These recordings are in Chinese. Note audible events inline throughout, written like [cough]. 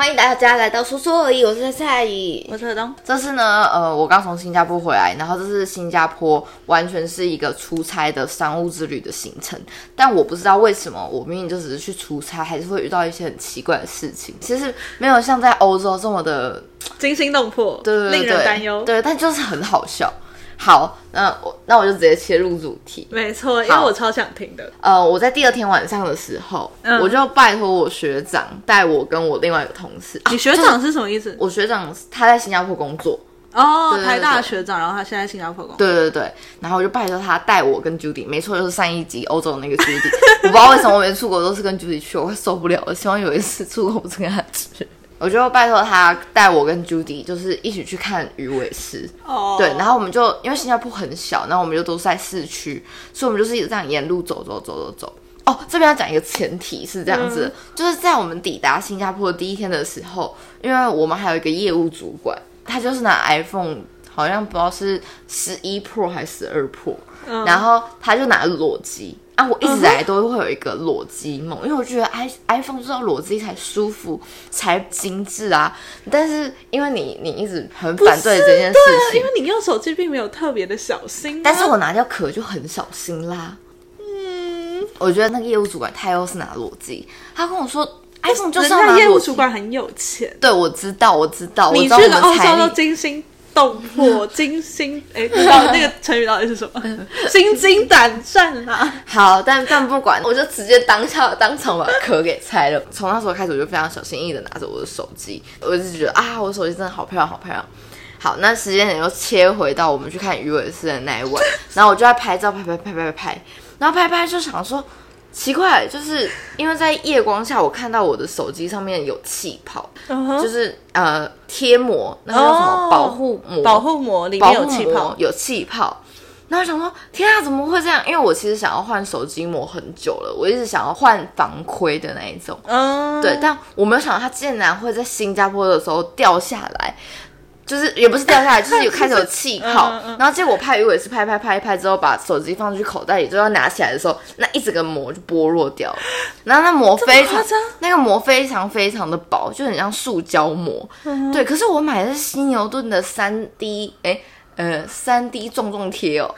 欢迎大家来到说说而已，我是蔡怡，我是何东。这次呢，呃，我刚从新加坡回来，然后这是新加坡完全是一个出差的商务之旅的行程，但我不知道为什么，我明明就只是去出差，还是会遇到一些很奇怪的事情。其实没有像在欧洲这么的惊心动魄，对对对，令人担忧。对，但就是很好笑。好，那我那我就直接切入主题。没错，因为我超想听的。呃，我在第二天晚上的时候，我就拜托我学长带我跟我另外一个同事。你学长是什么意思？我学长他在新加坡工作哦，台大学长，然后他现在新加坡工作。对对对，然后我就拜托他带我跟 Judy，没错，就是上一集欧洲的那个 Judy。我不知道为什么我每次出国都是跟 Judy 去，我快受不了了。希望有一次出国不是跟他去。我就拜托他带我跟 Judy，就是一起去看鱼尾狮。哦。对，然后我们就因为新加坡很小，然后我们就都在市区，所以我们就是一直这样沿路走走走走走。哦，这边要讲一个前提是这样子，就是在我们抵达新加坡的第一天的时候，因为我们还有一个业务主管，他就是拿 iPhone，好像不知道是十一 Pro 还是十二 Pro，然后他就拿裸机。啊，我一直来都会有一个裸机梦，因为我觉得 i iPhone 就是要裸机才舒服，才精致啊。但是因为你你一直很反对这件事情，因为你用手机并没有特别的小心。但是我拿掉壳就很小心啦。嗯，我觉得那个业务主管他又是拿裸机，他跟我说 iPhone 就是要拿。业务主管很有钱，对我知道，我知道，你去了欧洲都精心。动魄惊心，[laughs] 哎，知道那个成语到底是什么？心惊胆战啊！好，但但不管，我就直接当下当场把壳给拆了。从那时候开始，我就非常小心翼翼的拿着我的手机，我就觉得啊，我手机真的好漂亮，好漂亮。好，那时间点又切回到我们去看鱼尾狮的那一晚，然后我就在拍照，拍拍拍拍拍，然后拍拍就想说。奇怪，就是因为在夜光下，我看到我的手机上面有气泡，就是呃贴膜，那个叫什么保护膜？保护膜里面有气泡，有气泡。那我想说，天啊，怎么会这样？因为我其实想要换手机膜很久了，我一直想要换防窥的那一种，嗯，对，但我没有想到它竟然会在新加坡的时候掉下来。就是也不是掉下来，就是有 [laughs] 开始有气泡，然后结果拍鱼尾是拍拍拍拍之后，把手机放进去口袋里，就要拿起来的时候，那一整个膜就剥落掉了。然后那膜非常，那个膜非常非常的薄，就很像塑胶膜。对，可是我买的是犀牛盾的三 D，哎，呃，三 D 重重贴哦。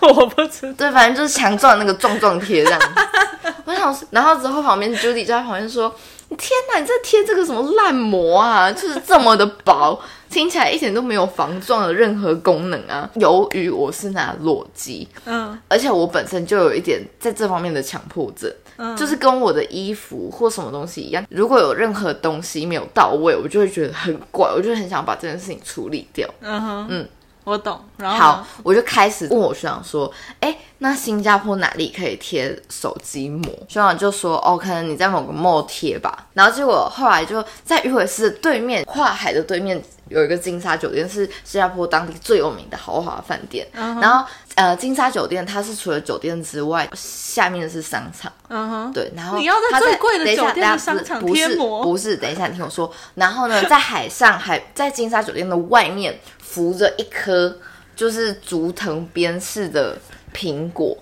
[laughs] 我不知对，反正就是强壮那个重重贴这样。[laughs] 我想，然后之后旁边 Judy 就在旁边说。天哪！你这贴这个什么烂膜啊？就是这么的薄，[laughs] 听起来一点都没有防撞的任何功能啊！由于我是拿裸机，嗯，而且我本身就有一点在这方面的强迫症，嗯，就是跟我的衣服或什么东西一样，如果有任何东西没有到位，我就会觉得很怪，我就很想把这件事情处理掉。嗯哼，嗯。我懂，然后好，我就开始问我学长说：“哎，那新加坡哪里可以贴手机膜？”学长就说：“哦，可能你在某个 mall 贴吧。”然后结果后来就在鱼尾狮对面，跨海的对面有一个金沙酒店，是新加坡当地最有名的豪华饭店。然后呃，金沙酒店它是除了酒店之外，下面是商场。嗯哼，对。然后你要在最贵的酒店商场贴膜？不是，等一下，你听我说。然后呢，在海上，海在金沙酒店的外面。扶着一颗就是竹藤编式的苹果，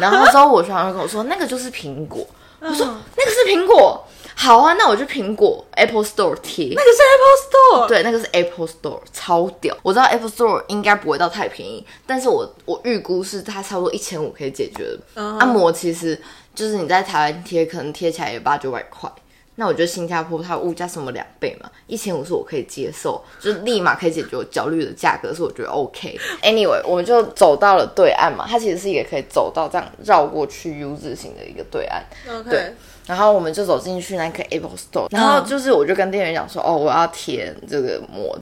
然后之后我学长就跟我说那个就是苹果，我说那个是苹果，好啊，那我去苹果 Apple Store 贴，那个是 Apple Store，对，那个是 Apple Store，超屌。我知道 Apple Store 应该不会到太便宜，但是我我预估是它差不多一千五可以解决的。按摩其实就是你在台湾贴，可能贴起来也八九百块。那我觉得新加坡它物价什么两倍嘛，一千五是我可以接受，就是立马可以解决我焦虑的价格，是我觉得 OK。Anyway，我们就走到了对岸嘛，它其实是一个可以走到这样绕过去 U 字形的一个对岸。OK。对，然后我们就走进去那个 Apple Store，然后就是我就跟店员讲说，哦，我要填这个膜。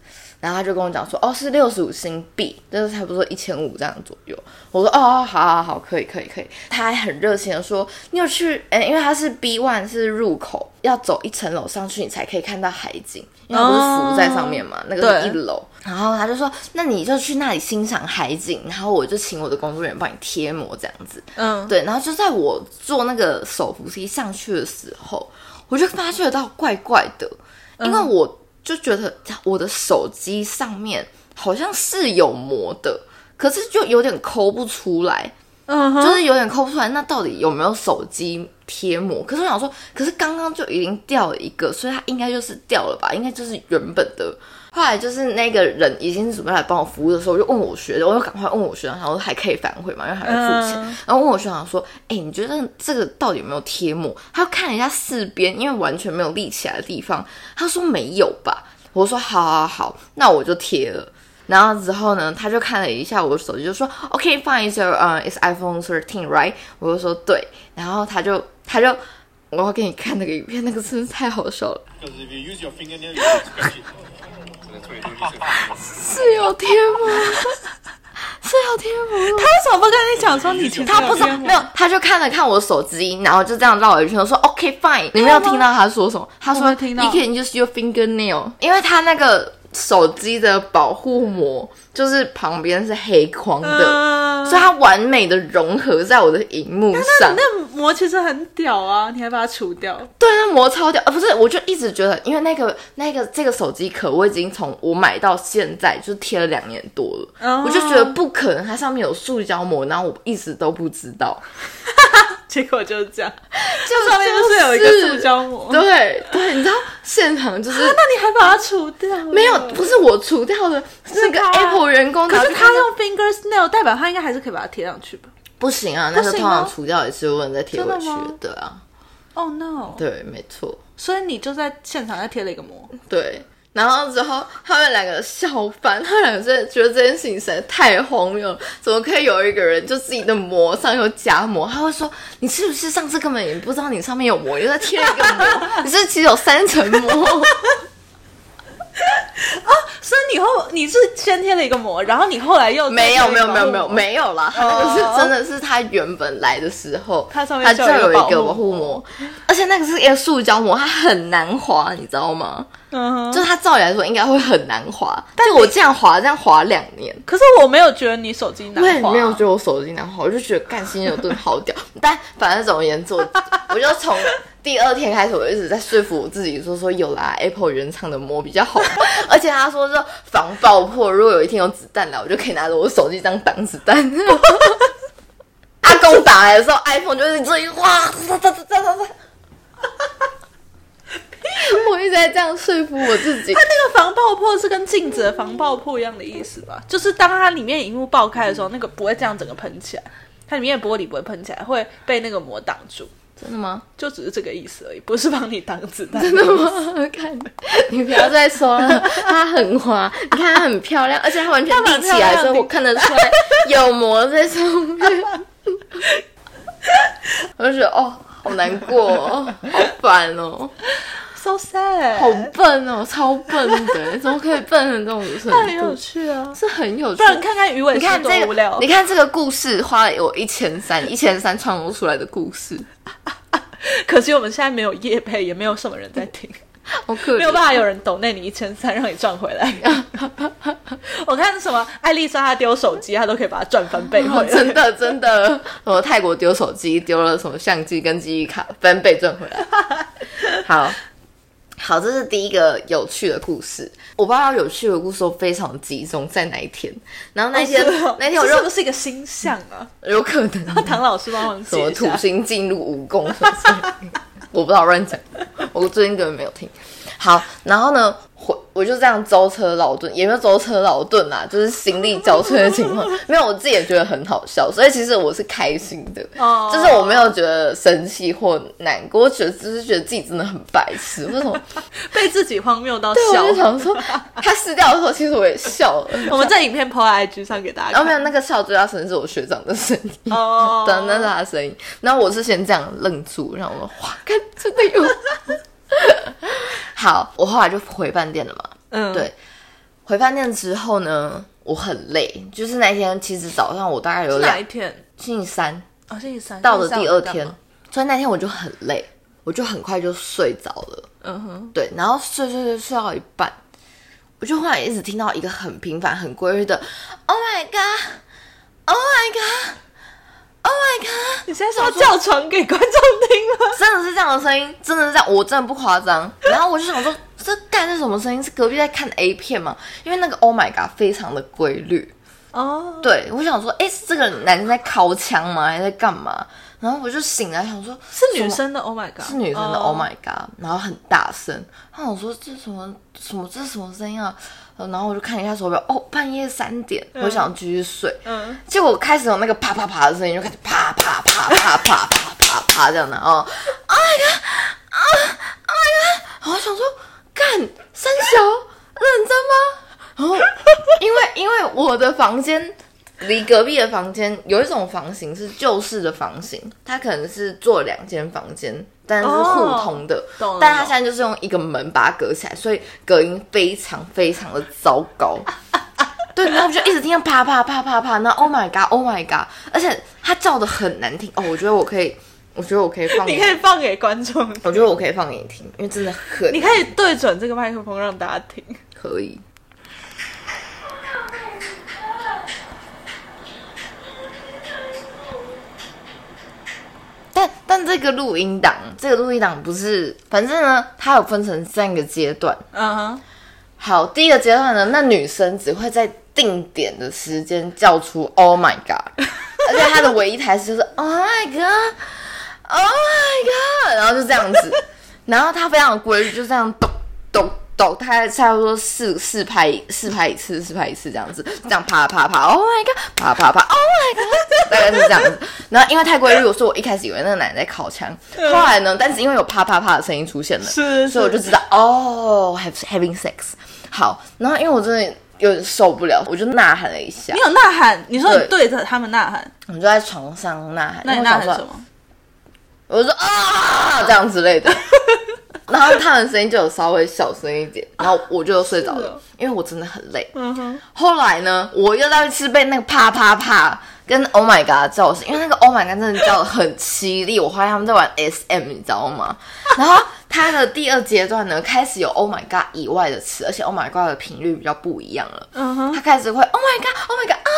然后他就跟我讲说，哦，是六十五新币，就是差不多一千五这样左右。我说，哦，好好好，可以可以可以。他还很热情的说，你有去？哎，因为他是 B one 是入口，要走一层楼上去，你才可以看到海景，因为不是浮在上面嘛，那个是一楼。然后他就说，那你就去那里欣赏海景，然后我就请我的工作人员帮你贴膜这样子。嗯，对。然后就在我坐那个手扶梯上去的时候，我就发觉到怪怪的，因为我。就觉得我的手机上面好像是有膜的，可是就有点抠不出来。嗯哼，就是有点抠不出来。那到底有没有手机贴膜？可是我想说，可是刚刚就已经掉了一个，所以它应该就是掉了吧？应该就是原本的。后来就是那个人已经准备来帮我服务的时候，我就问我学长，我就赶快问我学长，然后还可以反悔嘛，因为还没付钱。然后问我学长说：“哎、你觉得这个到底有没有贴膜？”他就看了一下四边，因为完全没有立起来的地方，他说没有吧。我说好好好，那我就贴了。然后之后呢，他就看了一下我的手机，就说 OK fine, so、uh, it's iPhone 13, right？我就说对。然后他就他就我要给你看那个影片，那个真是太好笑了，是有天吗 [laughs] 是有天吗他为什么不跟你讲说你他不知道没有他就看了看我手机然后就这样绕了一圈说 ok fine 你没有听到他说什么？他说 you can use your finger nail 因为他那个手机的保护膜就是旁边是黑框的，嗯所以它完美的融合在我的荧幕上。那膜其实很屌啊，你还把它除掉。对，那膜超屌，啊，不是，我就一直觉得，因为那个那个这个手机壳，我已经从我买到现在就是贴了两年多了，哦我就觉得不可能，它上面有塑胶膜，然后我一直都不知道，[laughs] 结果就是这样，就上面就是有一个塑胶膜。对对，你知道现场就是、那你还把它除掉？没有，不是我除掉的，是那个 Apple 员工，可是他用 finger nail，代表他应该还是可以把它贴上去吧不行啊，那个通常除掉一次，不能再贴回去的，对啊，？Oh no！对，没错。所以你就在现场再贴了一个膜。对，然后之后他们两个笑翻，他们两个真的觉得这件事情实在太荒谬了，怎么可以有一个人就自己的膜上有假膜？他会说你是不是上次根本也不知道你上面有膜，又在贴了一个膜，你是是其实有三层膜？[laughs] [laughs] 所以你后你是先贴了一个膜，然后你后来又没有没有没有没有没有啦，他那个是真的是他原本来的时候，它上面他就有一个保护膜，而且那个是一个塑胶膜，它很难滑，你知道吗？嗯哼。就是它照理来说应该会很难滑，但我这样滑这样滑两年。可是我没有觉得你手机难我也滑，没有觉得我手机难滑，我就觉得干新牛顿好屌。[laughs] 但反正总而言之，我 [laughs] 我就从第二天开始，我一直在说服我自己，说说有啦，Apple 原厂的膜比较好，[laughs] 而且他说是防爆破，如果有一天有子弹来，我就可以拿着我手机这样挡子弹。[laughs] 阿公打来的时候，iPhone 就是这一哇，哒哒哒哒哒哒。[laughs] 我一直在这样说服我自己它。那个防爆破是跟镜子的防爆破一样的意思吧？就是当它里面荧幕爆开的时候，那个不会这样整个喷起来，它里面的玻璃不会喷起来，会被那个膜挡住，真的吗？就只是这个意思而已，不是帮你挡子弹。真的吗？看，你不要再说了，它很滑，[laughs] 你看它很漂亮，而且它完全立起来，所以我看得出来有膜在上面。[laughs] 我就觉得哦，好难过、哦，好烦哦，So sad，好笨哦，超笨的，[laughs] 怎么可以笨成这种程那很有？趣啊！是很有趣不。然看看鱼尾狮你看这你。看这个故事花了我一千三，一千三创作出来的故事，[laughs] 可惜我们现在没有夜配，也没有什么人在听，[laughs] 好可。没有办法有人抖那你一千三让你赚回来。[laughs] 我看什么艾丽莎她丢手机，她都可以把它赚翻倍回来。哦真的真的，什么泰国丢手机，丢了什么相机跟记忆卡，翻倍赚回来。好。好，这是第一个有趣的故事。我不知道有趣的故事都非常集中在哪一天，然后那天、哦是哦那天我认为是不是一个星象啊？有可能唐老师帮忙什么土。星进入蜈蚣什么之类的，[laughs] 我不知道乱讲，我最近根本没有听。好，然后呢，回我就这样舟车劳顿，也没有舟车劳顿啦，就是心力交瘁的情况，没有，我自己也觉得很好笑，所以其实我是开心的，[laughs] 哦就是我没有觉得生气或难过，我觉得只是觉得自己真的很白痴，为什么？[laughs] 被自己荒谬到对，笑我就。想说，他撕掉的时候，其实我也笑了。[laughs] 我们在影片 po 在 IG 上给大家看。然后没有那个笑最大声是我学长的声音。哦，的那是他的声音。然后我是先这样愣住，然后我说哇，看真的有。好，我后来就回饭店了嘛。嗯，对回饭店之后呢，我很累，就是那天其实早上我大概有两一天？星期三哦，星期三到了第二天所以那天我就很累，我就很快就睡着了。嗯哼，对，然后睡睡睡睡到一半，我就忽然一直听到一个很平凡、很规律的 “Oh my God”，“Oh my God”，“Oh my God”，你现在是要叫床给观众真的是这样的声音，真的是这样，我真的不夸张。然后我就想说，这干是什么声音？是隔壁在看 A 片吗？因为那个 Oh my God 非常的规律，哦，对我想说，哎、是这个男生在敲枪吗？还是在干嘛？然后我就醒来想说，是女生的，Oh my god，是女生的哦，Oh my god！然后很大声，然后我说这什么什么这是什么声音啊？呃然后我就看一下手表，哦，半夜三点，我想继续睡。嗯，结果开始有那个啪啪啪的声音，就开始啪啪啪啪啪啪啪啪这样的哦，Oh my god！啊，Oh my god！我想说，干三小认真吗？然后因为因为我的房间离隔壁的房间有一种房型是旧式的房型，它可能是做两间房间，但是是互通的，懂了但它现在就是用一个门把它隔起来，所以隔音非常非常的糟糕。对，然后我就一直听到啪啪啪啪啪，那 Oh my God，Oh my God，而且它叫的很难听哦。我觉得我可以，我觉得我可以放，你可以放给观众，我觉得我可以放给你听，因为真的很你可以对准这个麦克风让大家听。可以。但但这个录音档，这个录音档不是，反正呢，它有分成三个阶段。嗯哼，好，第一个阶段呢，那女生只会在定点的时间叫出 “Oh my god”，[laughs] 而且她的唯一台词就是 “Oh my god”，“Oh my god”，然后就这样子，[laughs] 然后他非常规律，就这样咚咚咚，大概差不多四四拍四拍一次，四拍一次这样子，这样啪啪啪，Oh my god，啪啪啪，Oh my god，大概是这样子。然后因为太规律，我说我一开始以为那个男的在烤枪，后来呢，但是因为有啪啪啪的声音出现了，是所以我就知道哦，have having sex。好，然后因为我真的有点受不了，我就呐喊了一下你，有呐喊，你说你对对着他们呐喊，我就在床上呐喊。那你呐喊什么？我就说啊这样之类的，[laughs] 然后他们声音就有稍微小声一点，然后我就睡着了因为我真的很累。嗯哼，后来呢，我又再次被那个啪啪啪跟 Oh my God 叫醒，因为那个 Oh my God 真的叫的很凄厉，我怀疑他们在玩 SM，你知道吗？[laughs] 然后它的第二阶段呢，开始有 Oh my God 以外的词，而且 Oh my God 的频率比较不一样了。嗯哼，他开始会 Oh my God，Oh my God 啊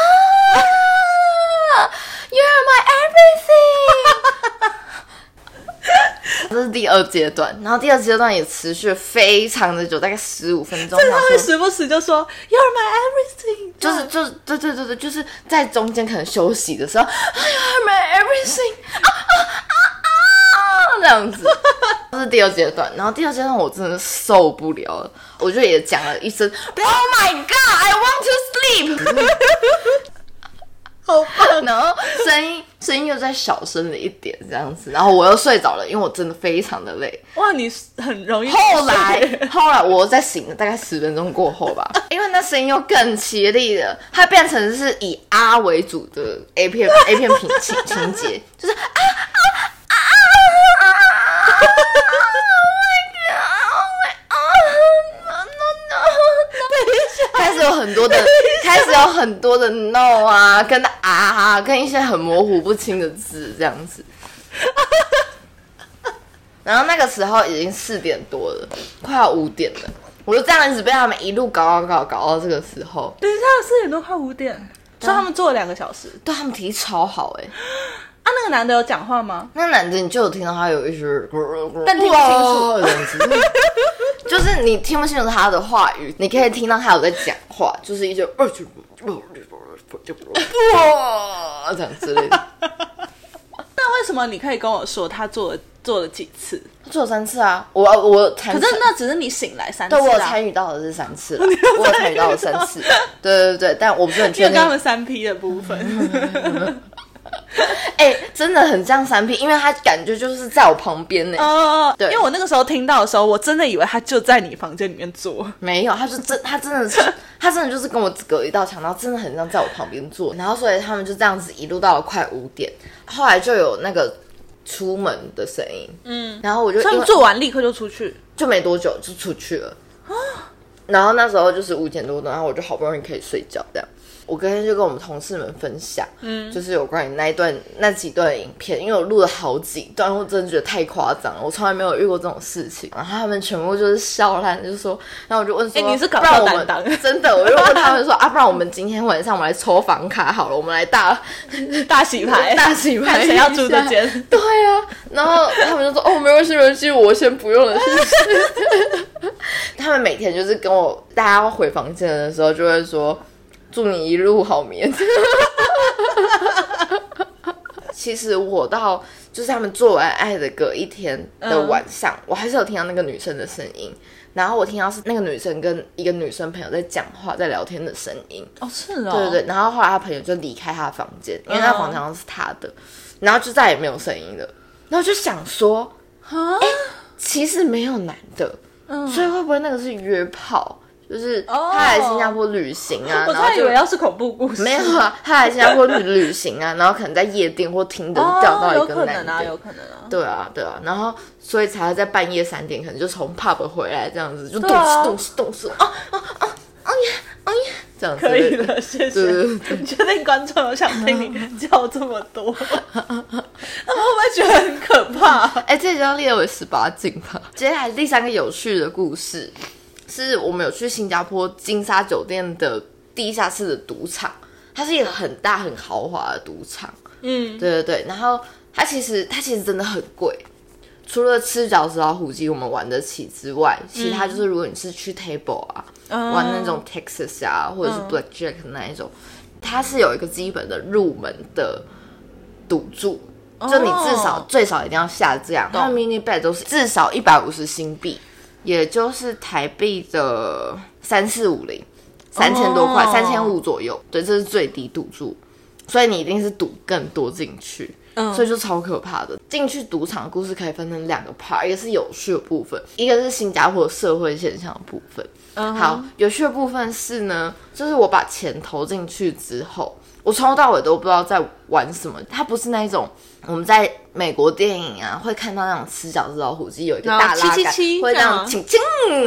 ，You are my everything。这是第二阶段，然后第二阶段也持续非常的久，大概十五分钟。但是他会时不时就说 You're my everything，就是就是对对对对，就是在中间可能休息的时候 am my everything 啊啊啊啊这样子，这是第二阶段。然后第二阶段我真的受不了了，我就也讲了一声 Oh my God, I want to sleep。[laughs] 好棒，然后声音声音又再小声了一点，这样子，然后我又睡着了，因为我真的非常的累。哇，你很容易后来，后来我再醒了，大概十分钟过后吧，[laughs] 因为那声音又更凄厉了，它变成是以啊为主的 A 片 A 片情情情节，[laughs] 就是啊啊啊啊啊开始有很多的，开始有很多的 no 啊，跟啊啊，跟一些很模糊不清的字这样子。[laughs] 然后那个时候已经四点多了，快要五点了，我就这样一直被他们一路搞搞搞搞到这个时候，等一下四点多快五点，所以他们做了两个小时。对他们体力超好哎、[gasps] 啊，那个男的有讲话吗？那个男的你就有听到他有一些，但听不清楚 [laughs] 就是你听不清楚他的话语，你可以听到他有在讲话，就是一些哇这样之类的。[laughs] 那为什么你可以跟我说他做了做了几次？他做了三次啊，我我可是那只是你醒来三次对我参与到的是三次了，[laughs] 我有参与到了三次，对对对，但我不是很确定因为他。们三 P 的部分。[laughs] [laughs] 哎、真的很像三 P，因为他感觉就是在我旁边呢。哦，对因为我那个时候听到的时候，我真的以为他就在你房间里面坐。没有，他是真，他真的是，[laughs] 他真的就是跟我隔一道墙，然后真的很像在我旁边坐，然后所以他们就这样子一路到了快五点，后来就有那个出门的声音，嗯，然后我就他们做完立刻就出去。就没多久就出去了，然后那时候就是五点多钟，然后我就好不容易可以睡觉这样。我隔天就跟我们同事们分享，嗯，就是有关于那一段那几段影片，因为我录了好几段，我真的觉得太夸张了，我从来没有遇过这种事情。然后他们全部就是笑烂，就说，然后我就问说，哎你是搞不然我们笑担当真的，我就问他们说 [laughs] 啊，不然我们今天晚上我们来抽房卡好了，我们来大 [laughs] 大洗牌，[laughs] 大洗牌，谁要住这间。对啊，然后他们就说：“哦，没关系，没关系，我先不用了。”他们每天就是跟我大家回房间的时候，就会说：“祝你一路好眠。[laughs] 其实我到就是他们做完爱的隔一天的晚上，我还是有听到那个女生的声音，然后我听到是那个女生跟一个女生朋友在讲话、在聊天的声音。哦，是哦，对对对，然后后来他朋友就离开他的房间，因为他房间好像是他的，然后就再也没有声音了。然后就想说，啊，其实没有男的，嗯所以会不会那个是约炮？就是哦他来新加坡旅行啊，我差以然后就为要是恐怖故事，没有啊，他来新加坡旅旅行啊，然后可能在夜店或听的哦，钓到一个男的，可能啊，有可能啊。对啊，对啊，然后所以才会在半夜三点，可能就从 pub 回来这样子，就动对啊次动次动次啊啊啊啊呀啊呀，这样子可以的，谢谢。你确定观众有想听你叫这么多？他们会不会觉得很可怕？哎、这就要列为十八禁吧。接下来第三个有趣的故事，是我们有去新加坡金沙酒店的地下室的赌场，它是一个很大很豪华的赌场。嗯，对对对，然后它其实它其实真的很贵，除了吃饺子老虎机我们玩得起之外，其他就是如果你是去 table 啊，嗯。玩那种 Texas 啊，或者是 Blackjack 那一种，它是有一个基本的入门的赌注。就你至少、哦最少一定要下这样，它的 mini bet 都是至少一百五十新币，也就是台币的三四五零，三千多块，哦三千五左右。对，这是最低赌注，所以你一定是赌更多进去，嗯所以就超可怕的。进去赌场的故事可以分成两个 part，一个是有趣的部分，一个是新加坡社会现象的部分。嗯好，有趣的部分是呢，就是我把钱投进去之后，我从头到尾都不知道在玩什么。它不是那一种我们在美国电影啊会看到那种吃饺子老虎机有一个大拉杆，会这这样轻轻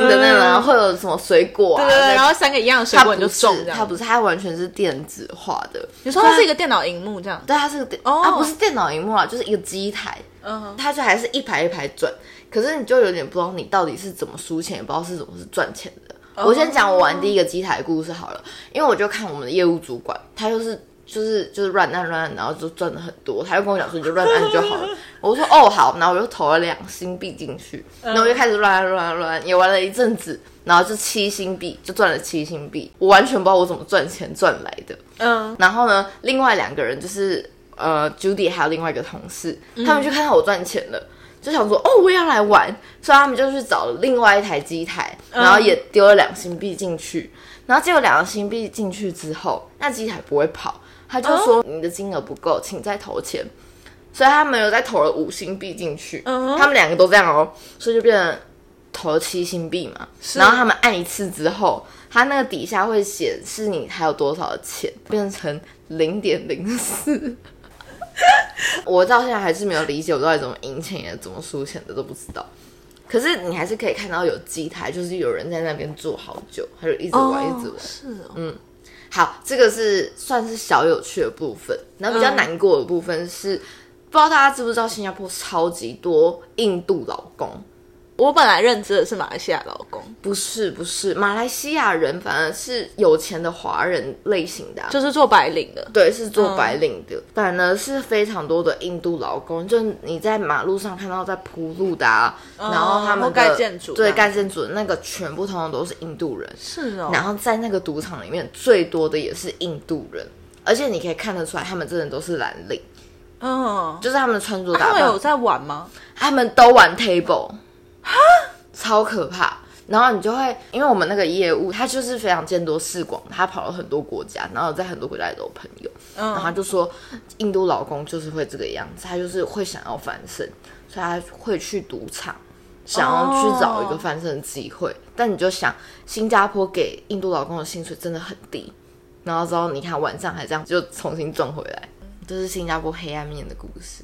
的那种，会有什么水果啊，对对对，然后三个一样的水果就是中。它不是，它完全是电子化的。你说它是一个电脑荧幕这样？对，它是个电，哦它不是电脑荧幕啊，就是一个机台，嗯，它就还是一排一排转，可是你就有点不知道你到底是怎么输钱，也不知道是怎么是赚钱的。我先讲我玩第一个机台的故事好了，因为我就看我们的业务主管，他就是就是就是乱按乱按，然后就赚了很多，他就跟我讲说你就乱按就好了。[laughs] 我说哦好，然后我就投了两星币进去，然后我就开始乱按乱按乱按，也玩了一阵子，然后就七星币就赚了七星币，我完全不知道我怎么赚钱赚来的。嗯，然后呢，另外两个人就是呃，Judy 还有另外一个同事，他们就看到我赚钱了，就想说哦，我也要来玩，所以他们就去找了另外一台机台，然后也丢了两星币进去，然后结果两个新币进去之后，那机台不会跑，他就说你的金额不够，请再投钱。所以他们又再投了五星币进去，嗯他们两个都这样哦，所以就变成投了七星币嘛。然后他们按一次之后，它那个底下会显示你还有多少钱，变成零点零四。[laughs] 我到现在还是没有理解我到底怎么赢钱也怎么输钱的都不知道。可是你还是可以看到有机台，就是有人在那边坐好久，他就一直玩、一直玩。是哦，好，这个是算是小有趣的部分。然后比较嗯难过的部分是，不知道大家知不知道新加坡超级多印度老公。我本来认知的是马来西亚老公，不是不是，马来西亚人反而是有钱的华人类型的啊、就是做白领的。对，是做白嗯领的，反而是非常多的印度劳工，就你在马路上看到在铺路的、啊，然后他们或的盖建筑对盖建筑的那个全部通通都是印度人，是哦。然后在那个赌场里面最多的也是印度人，而且你可以看得出来，他们真的都是蓝领，嗯，就是他们的穿着打扮，他们有在玩吗？他们都玩 table，超可怕。然后你就会，因为我们那个业务，他就是非常见多识广，他跑了很多国家，然后在很多国家也都有朋友。然后就说，印度老公就是会这个样子，他就是会想要翻身，所以他会去赌场，想要去找一个翻身的机会。但你就想，新加坡给印度老公的薪水真的很低，然后之后你看晚上还这样就重新赚回来，这是新加坡黑暗面的故事。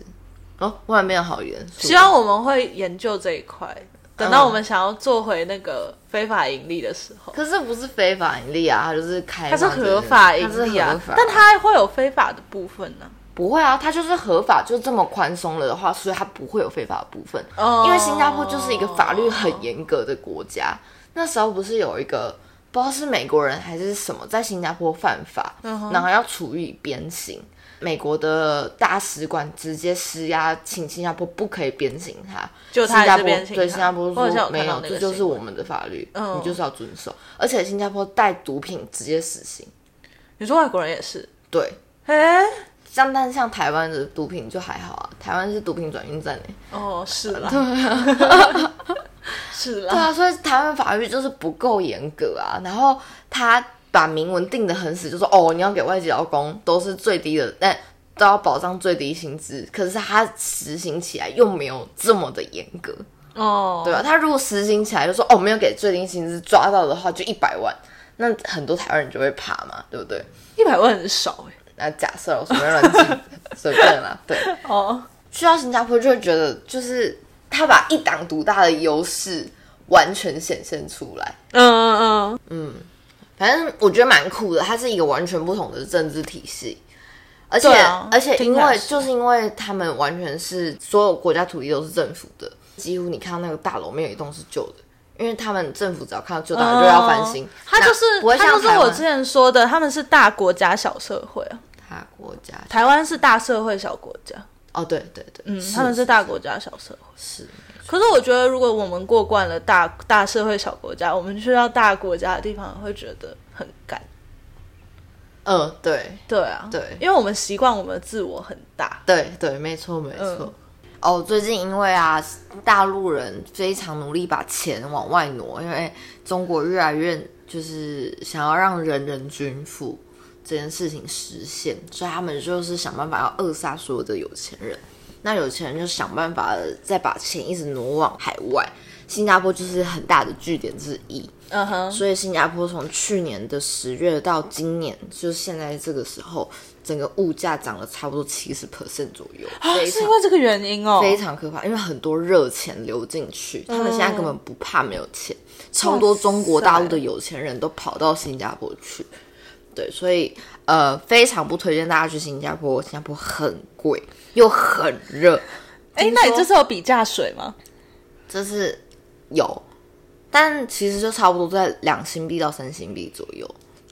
哦，外面好严肃。希望我们会研究这一块，等嗯到我们想要做回那个非法盈利的时候。可是不是非法盈利啊，它就是开它是合法盈利啊但它会有非法的部分呢、不会啊，它就是合法，就这么宽松了的话，所以它不会有非法的部分。哦因为新加坡就是一个法律很严格的国家。那时候不是有一个不知道是美国人还是什么，在新加坡犯法，嗯然后要处以鞭刑。美国的大使馆直接施压，请新加坡不可以鞭刑他。就他新加坡对新加坡说没有，这就是我们的法律，嗯你就是要遵守。而且新加坡带毒品直接死刑。你说外国人也是？对，哎，像但是像台湾的毒品就还好啊，台湾是毒品转运站哎。哦，是啦，[laughs] [laughs] 是对，啊，所以台湾法律就是不够严格啊。然后他把明文定的很死，就说哦，你要给外籍劳工都是最低的，但都要保障最低薪资。可是他实行起来又没有这么的严格，哦，对吧、他如果实行起来就说哦，没有给最低薪资，抓到的话就一百万，那很多台湾人就会怕嘛，对不对？一百万很少哎。那假设我随便乱记，随便啦，对。[laughs] 哦，去到新加坡就会觉得，就是他把一党独大的优势完全显现出来。嗯嗯嗯嗯，反正我觉得蛮酷的，它是一个完全不同的政治体系，而且、啊而且因为就是因为他们完全是所有国家土地都是政府的，几乎你看到那个大楼没有一栋是旧的，因为他们政府只要看到旧大楼就要翻新，那他就是他就是我之前说的，他们是大国家小社会啊，大国家。台湾是大社会小国家，哦，对对对，嗯，他们是大国家小社会。是可是我觉得，如果我们过惯了大大社会小国家，我们去到大国家的地方，会觉得很干。嗯，对对啊，对因为我们习惯我们的自我很大。对对，没错没错。嗯哦，最近因为啊，大陆人非常努力把钱往外挪，因为中国越来越就是想要让人人均富这件事情实现，所以他们就是想办法要扼杀所有的有钱人。那有钱人就想办法再把钱一直挪往海外，新加坡就是很大的据点之一。嗯哼，所以新加坡从去年的十月到今年，就是现在这个时候，整个物价涨了差不多七十 percent 左右，啊是因为这个原因哦。非常可怕，因为很多热钱流进去，他们现在根本不怕没有钱，超多中国大陆的有钱人都跑到新加坡去。对，所以呃，非常不推荐大家去新加坡，新加坡很贵又很热。哎，那你这次有比价水吗？这是有，但其实就差不多在两新币到三新币左右，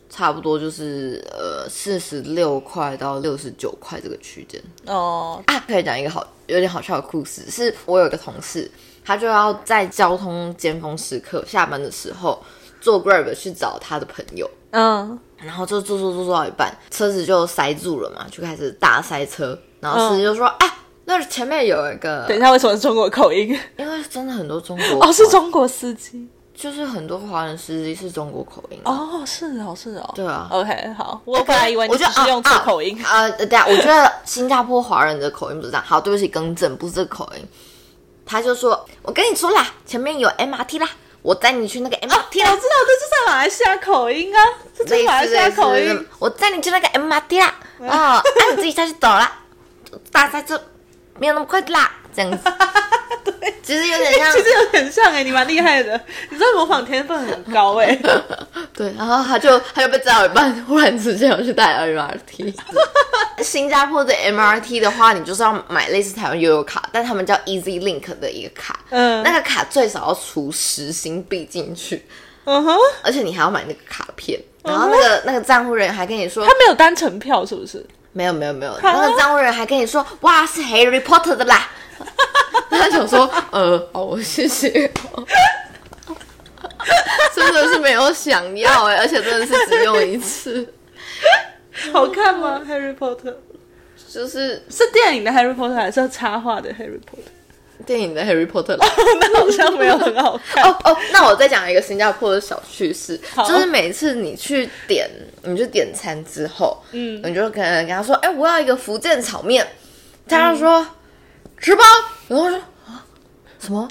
差不多就是呃四十六块到六十九块这个区间。哦，啊，可以讲一个好有点好笑的故事，是我有一个同事，他就要在交通尖峰时刻下班的时候坐 Grab 去找他的朋友，嗯，然后就坐坐坐坐到一半，车子就塞住了嘛，就开始大塞车，然后司机就说：“哎、那前面有一个，等一下，为什么是中国口音？因为真的很多中国哦，是中国司机。就是很多华人司机是中国口音。哦，是哦，是哦。对啊 OK，好，我本来以为你我觉得只是用错口音。啊。对啊，我觉得新加坡华人的口音不是这样。好，对不起，更正，不是这个口音。他就说：“我跟你说啦，前面有 MRT 啦，我带你去那个 MRT 我。知道，这就是马来西亚口音啊，这就是马来西亚口音。我带你去那个 MRT 啦。[laughs] 哦，啊，你自己下去走啦，大家就没有那么快的啦，这样子。[laughs] 对，其实有点像其实有点像哎、你蛮厉害的，你这模仿天分很高哎、[laughs] 对，然后他就他就被载到一半，忽然之间要去带 MRT。[laughs] 新加坡的 MRT 的话，你就是要买类似台湾悠游卡，但他们叫 Easy Link 的一个卡，嗯。那个卡最少要除十新币进去，嗯哼，而且你还要买那个卡片，然后那个、那个账户人员还跟你说他，没有单程票是不是？没有没有没有，那个账户人员还跟你说，哇，是 Harry Potter 的啦。[laughs] 他想说，呃，哦，谢谢。[laughs] 真的是没有想要哎、而且真的是只用一次。[laughs] 好看吗？Harry Potter 就是是电影的 Harry Potter 还是插画的 Harry Potter？电影的《Harry Potter》啦。那好像没有很好看。哦哦，那我再讲一个新加坡的小趣事，就是每次你去点，你去点餐之后，嗯，你就可能跟他说，哎、我要一个福建炒面，他就说、吃包，然后说啊什么？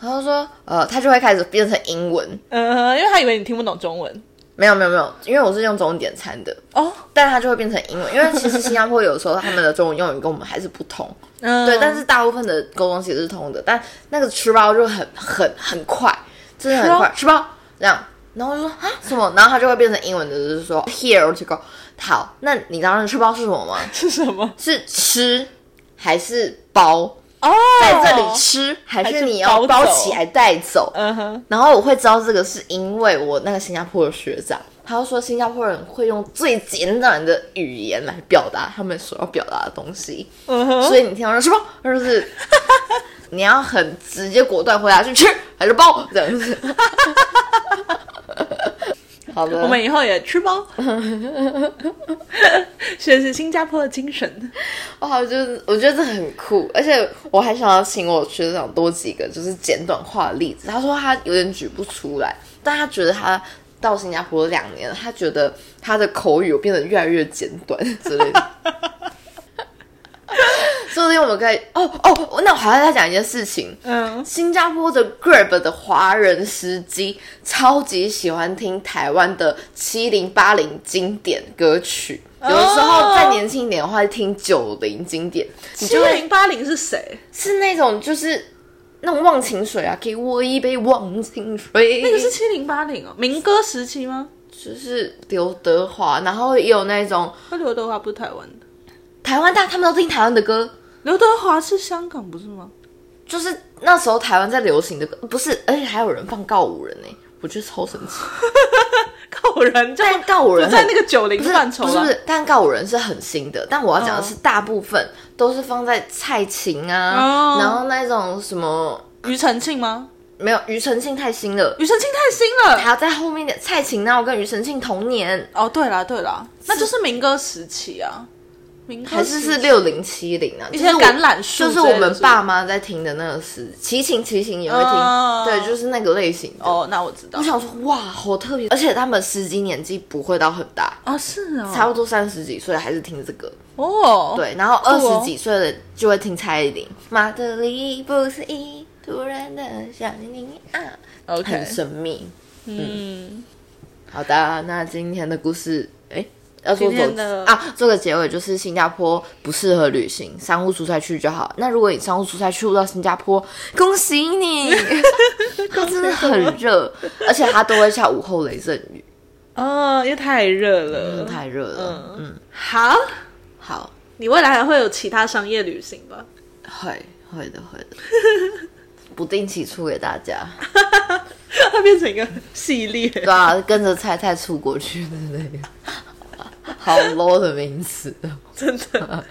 然后说，呃，他就会开始变成英文，嗯，因为他以为你听不懂中文。没有没有没有，因为我是用中文点餐的，哦，但他就会变成英文，因为其实新加坡有时候他们的中文用语跟我们还是不同，[laughs] 嗯，对，但是大部分的沟通其实是通的，但那个吃包就很很很快，真的很快，吃包这样，然后就说啊什么，然后他就会变成英文的，就是说 here to go。好，那你知道那个吃包是什么吗？[laughs] 是什么？是吃还是包？哦，在这里吃还还是是你要包起来带走？嗯哼，然后我会知道这个是因为我那个新加坡的学长，他就说新加坡人会用最简短的语言来表达他们所要表达的东西。嗯哼，所以你听到说什么，就是 [laughs] 你要很直接果断回答去吃还是包这样子。好的，我们以后也吃包，[laughs] 学习新加坡的精神。哇，就是我觉得这很酷，而且我还想要请我学长多几个就是简短化的例子。他说他有点举不出来，但他觉得他到新加坡两年了，他觉得他的口语有变得越来越简短之类的。[laughs] 说不定我们可以哦哦，那我还要再讲一件事情。嗯，新加坡的 Grab 的华人司机超级喜欢听台湾的七零八零经典歌曲，有的时候再年轻一点的话，会听九零经典，你七零八零是谁？是那种就是那种忘情水啊，给我一杯忘情水，那个是七零八零哦，民歌时期吗？就是刘德华，然后也有那种那刘德华不是台湾的，台湾大，他们都听台湾的歌，刘德华是香港不是吗？就是那时候台湾在流行的歌，不是，而且还有人放告五人呢、我觉得超神奇。[laughs] 告五人就但告五人在那个九零范畴是不是，但告五人是很新的，但我要讲的是嗯大部分都是放在蔡琴啊，哦然后那种什么庾澄庆吗？没有庾澄庆太新了，庾澄庆太新了。还要在后面的蔡琴，那我跟庾澄庆同年，哦，对啦对啦，那就是民歌时期啊，民歌还是是六零七零啊，一些就是我橄榄树就是我们爸妈在听的那个时，齐秦齐秦也会听，哦。对，就是那个类型的。哦，那我知道。我想说，哇，好特别，而且他们司机年纪不会到很大，啊，是哦，差不多三十几岁还是听这个。哦，对，然后二十几岁的就会听蔡依林，马德里不思议突然的想你啊，很神秘。嗯，好的，那今天的故事，哎，要做啊，做个结尾，就是新加坡不适合旅行，商务出差去就好。那如果你商务出差去不到新加坡，恭喜你，[laughs] 它真的很热，而且它都会下午后雷阵雨，哦，因为太热了，太热了。嗯，好，好，你未来还会有其他商业旅行吧？会会的会的，不定期出给大家。[laughs] 它变成一个系列，对啊，跟着菜菜出国去的那个，好 low 的名词哦。[laughs] 真的。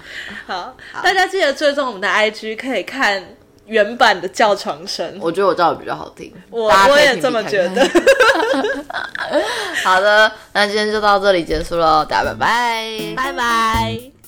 好，大家记得追踪我们的 IG，可以看原版的叫床声。我觉得我叫的比较好听，我也这么觉得。[laughs] 好的，那今天就到这里结束喽，大家拜拜。拜拜。